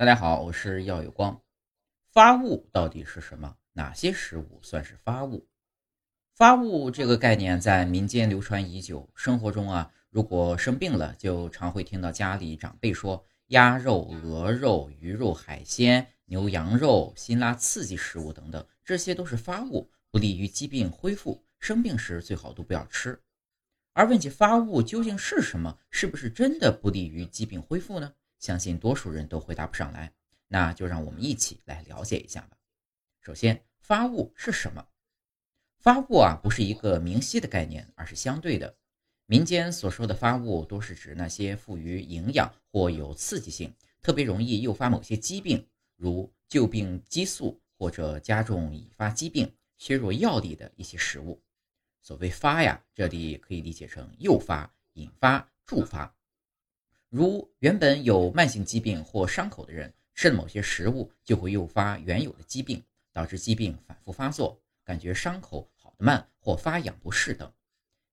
大家好，我是耀有光。发物到底是什么？哪些食物算是发物？发物这个概念在民间流传已久。生活中啊，如果生病了，就常会听到家里长辈说：鸭肉、鹅肉、鱼肉、海鲜、牛羊肉、辛辣刺激食物等等，这些都是发物，不利于疾病恢复。生病时最好都不要吃。而问起发物究竟是什么，是不是真的不利于疾病恢复呢？相信多数人都回答不上来，那就让我们一起来了解一下吧。首先，发物是什么？发物啊，不是一个明晰的概念，而是相对的。民间所说的发物，多是指那些富于营养或有刺激性，特别容易诱发某些疾病，如旧病激素或者加重已发疾病、削弱药力的一些食物。所谓发呀，这里可以理解成诱发、引发、助发。如原本有慢性疾病或伤口的人吃了某些食物，就会诱发原有的疾病，导致疾病反复发作，感觉伤口好得慢或发痒不适等。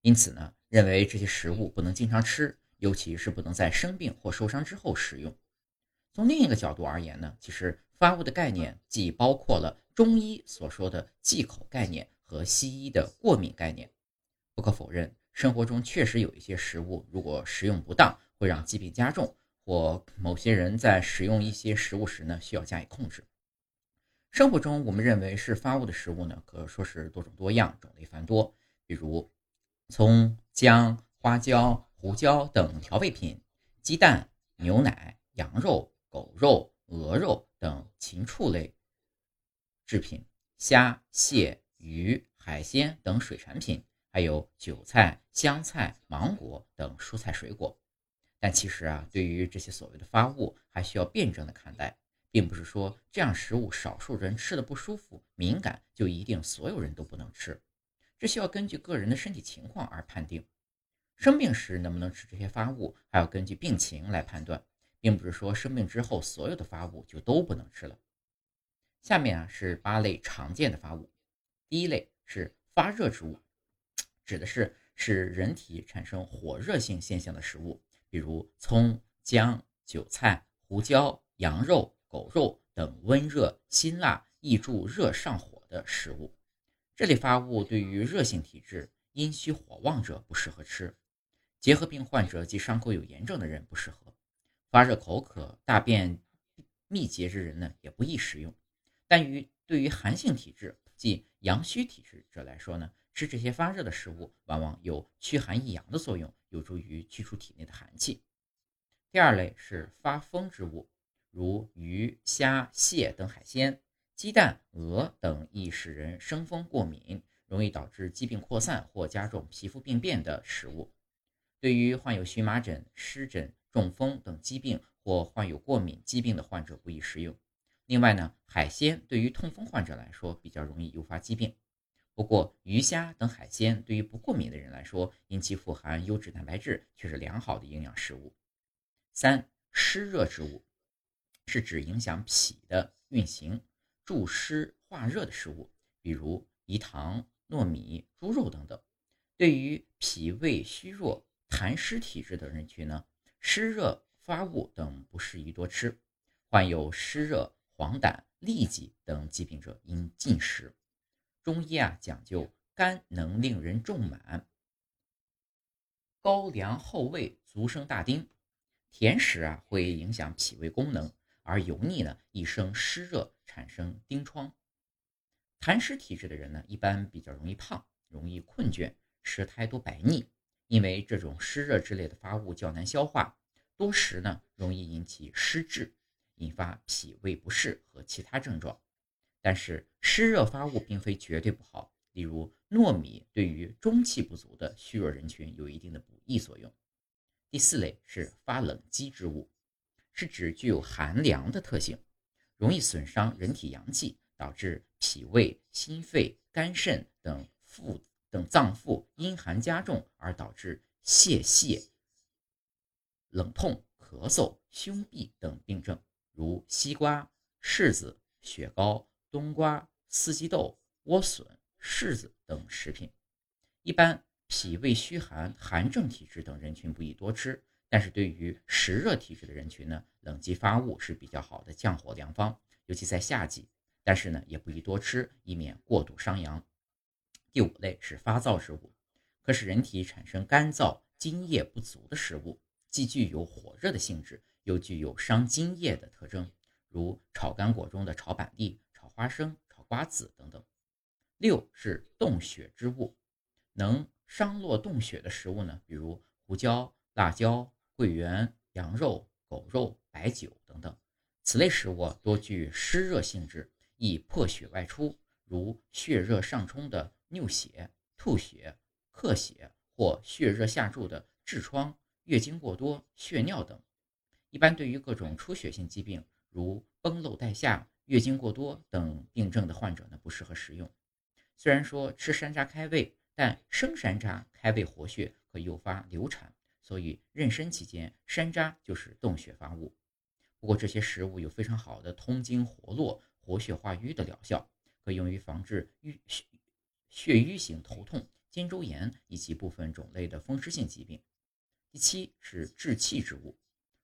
因此呢，认为这些食物不能经常吃，尤其是不能在生病或受伤之后食用。从另一个角度而言呢，其实发物的概念既包括了中医所说的忌口概念和西医的过敏概念。不可否认，生活中确实有一些食物，如果食用不当，会让疾病加重，或某些人在食用一些食物时呢，需要加以控制。生活中我们认为是发物的食物呢，可说是多种多样，种类繁多。比如葱、姜、花椒、胡椒等调味品，鸡蛋、牛奶、羊肉、狗肉、鹅肉等禽畜类制品，虾、蟹、鱼、海鲜等水产品，还有韭菜、香菜、芒果等蔬菜水果。但其实啊，对于这些所谓的发物，还需要辩证的看待，并不是说这样食物少数人吃的不舒服、敏感，就一定所有人都不能吃。这需要根据个人的身体情况而判定。生病时能不能吃这些发物，还要根据病情来判断，并不是说生病之后所有的发物就都不能吃了。下面啊是八类常见的发物。第一类是发热之物，指的是使人体产生火热性现象的食物。比如葱、姜、韭菜、胡椒、羊肉、狗肉等温热、辛辣、易助热上火的食物，这类发物对于热性体质、阴虚火旺者不适合吃；结核病患者及伤口有炎症的人不适合；发热口渴、大便秘结之人呢也不宜食用。但于对于寒性体质，即阳虚体质者来说呢，吃这些发热的食物往往有驱寒益阳的作用。有助于驱除体内的寒气。第二类是发风之物，如鱼、虾、蟹等海鲜，鸡蛋、鹅等易使人生风过敏，容易导致疾病扩散或加重皮肤病变的食物。对于患有荨麻疹、湿疹、中风等疾病或患有过敏疾病的患者不宜食用。另外呢，海鲜对于痛风患者来说比较容易诱发疾病。不过，鱼虾等海鲜对于不过敏的人来说，因其富含优质蛋白质，却是良好的营养食物。三、湿热之物，是指影响脾的运行、助湿化热的食物，比如饴糖、糯米、猪肉等等。对于脾胃虚弱、痰湿体质的人群呢，湿热发物等不适宜多吃。患有湿热、黄疸、痢疾等疾病者应禁食。中医啊讲究肝能令人重满，高粱厚味足生大丁。甜食啊会影响脾胃功能，而油腻呢易生湿热，产生丁疮。痰湿体质的人呢一般比较容易胖，容易困倦，舌苔多白腻。因为这种湿热之类的发物较难消化，多食呢容易引起湿滞，引发脾胃不适和其他症状。但是湿热发物并非绝对不好，例如糯米对于中气不足的虚弱人群有一定的补益作用。第四类是发冷积之物，是指具有寒凉的特性，容易损伤人体阳气，导致脾胃、心肺、肝肾等腹等脏腑阴寒加重，而导致泄泻、冷痛、咳嗽、胸痹等病症，如西瓜、柿子、雪糕。冬瓜、四季豆、莴笋、柿子等食品，一般脾胃虚寒、寒症体质等人群不宜多吃，但是对于湿热体质的人群呢，冷剂发物是比较好的降火良方，尤其在夏季。但是呢，也不宜多吃，以免过度伤阳。第五类是发燥之物，可使人体产生干燥、津液不足的食物，既具有火热的性质，又具有伤津液的特征，如炒干果中的炒板栗、花生、炒瓜子等等。六是动血之物，能伤络动血的食物呢，比如胡椒、辣椒、桂圆、羊肉、狗肉、白酒等等。此类食物多具湿热性质。易破血外出，如血热上冲的衄血、吐血、咳血，或血热下注的痔疮、月经过多、血尿等。一般对于各种出血性疾病，如崩漏带下、月经过多等病症的患者呢，不适合食用。虽然说吃山楂开胃，但生山楂开胃活血，可诱发流产，所以妊娠期间山楂就是动血发物。不过这些食物有非常好的通经活络。活血化瘀的疗效，可用于防治瘀血血瘀型头痛、肩周炎以及部分种类的风湿性疾病。第七是治气之物，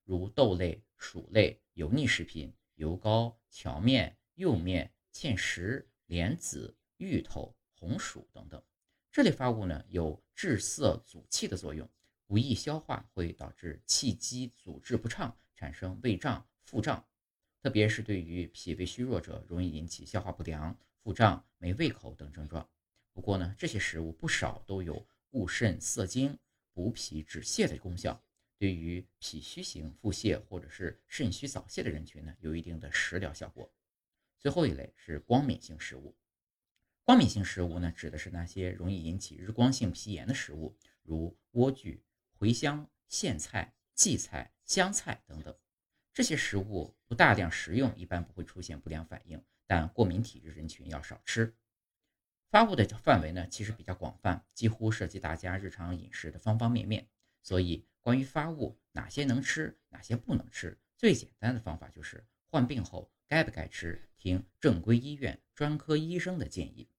如豆类、薯类、油腻食品、油膏、荞面、釉面、芡实、莲子、芋头、红薯等等。这类发物呢，有滞涩阻气的作用，不易消化，会导致气机阻滞不畅，产生胃胀、腹胀。特别是对于脾胃虚弱者，容易引起消化不良、腹胀、没胃口等症状。不过呢，这些食物不少都有固肾涩精、补脾止泻的功效，对于脾虚型腹泻或者是肾虚早泄的人群呢，有一定的食疗效果。最后一类是光敏性食物。光敏性食物呢，指的是那些容易引起日光性皮炎的食物，如莴苣、茴香、苋菜、荠菜、香菜等等。这些食物不大量食用，一般不会出现不良反应，但过敏体质人群要少吃。发物的范围呢，其实比较广泛，几乎涉及大家日常饮食的方方面面。所以，关于发物哪些能吃，哪些不能吃，最简单的方法就是患病后该不该吃，听正规医院专科医生的建议。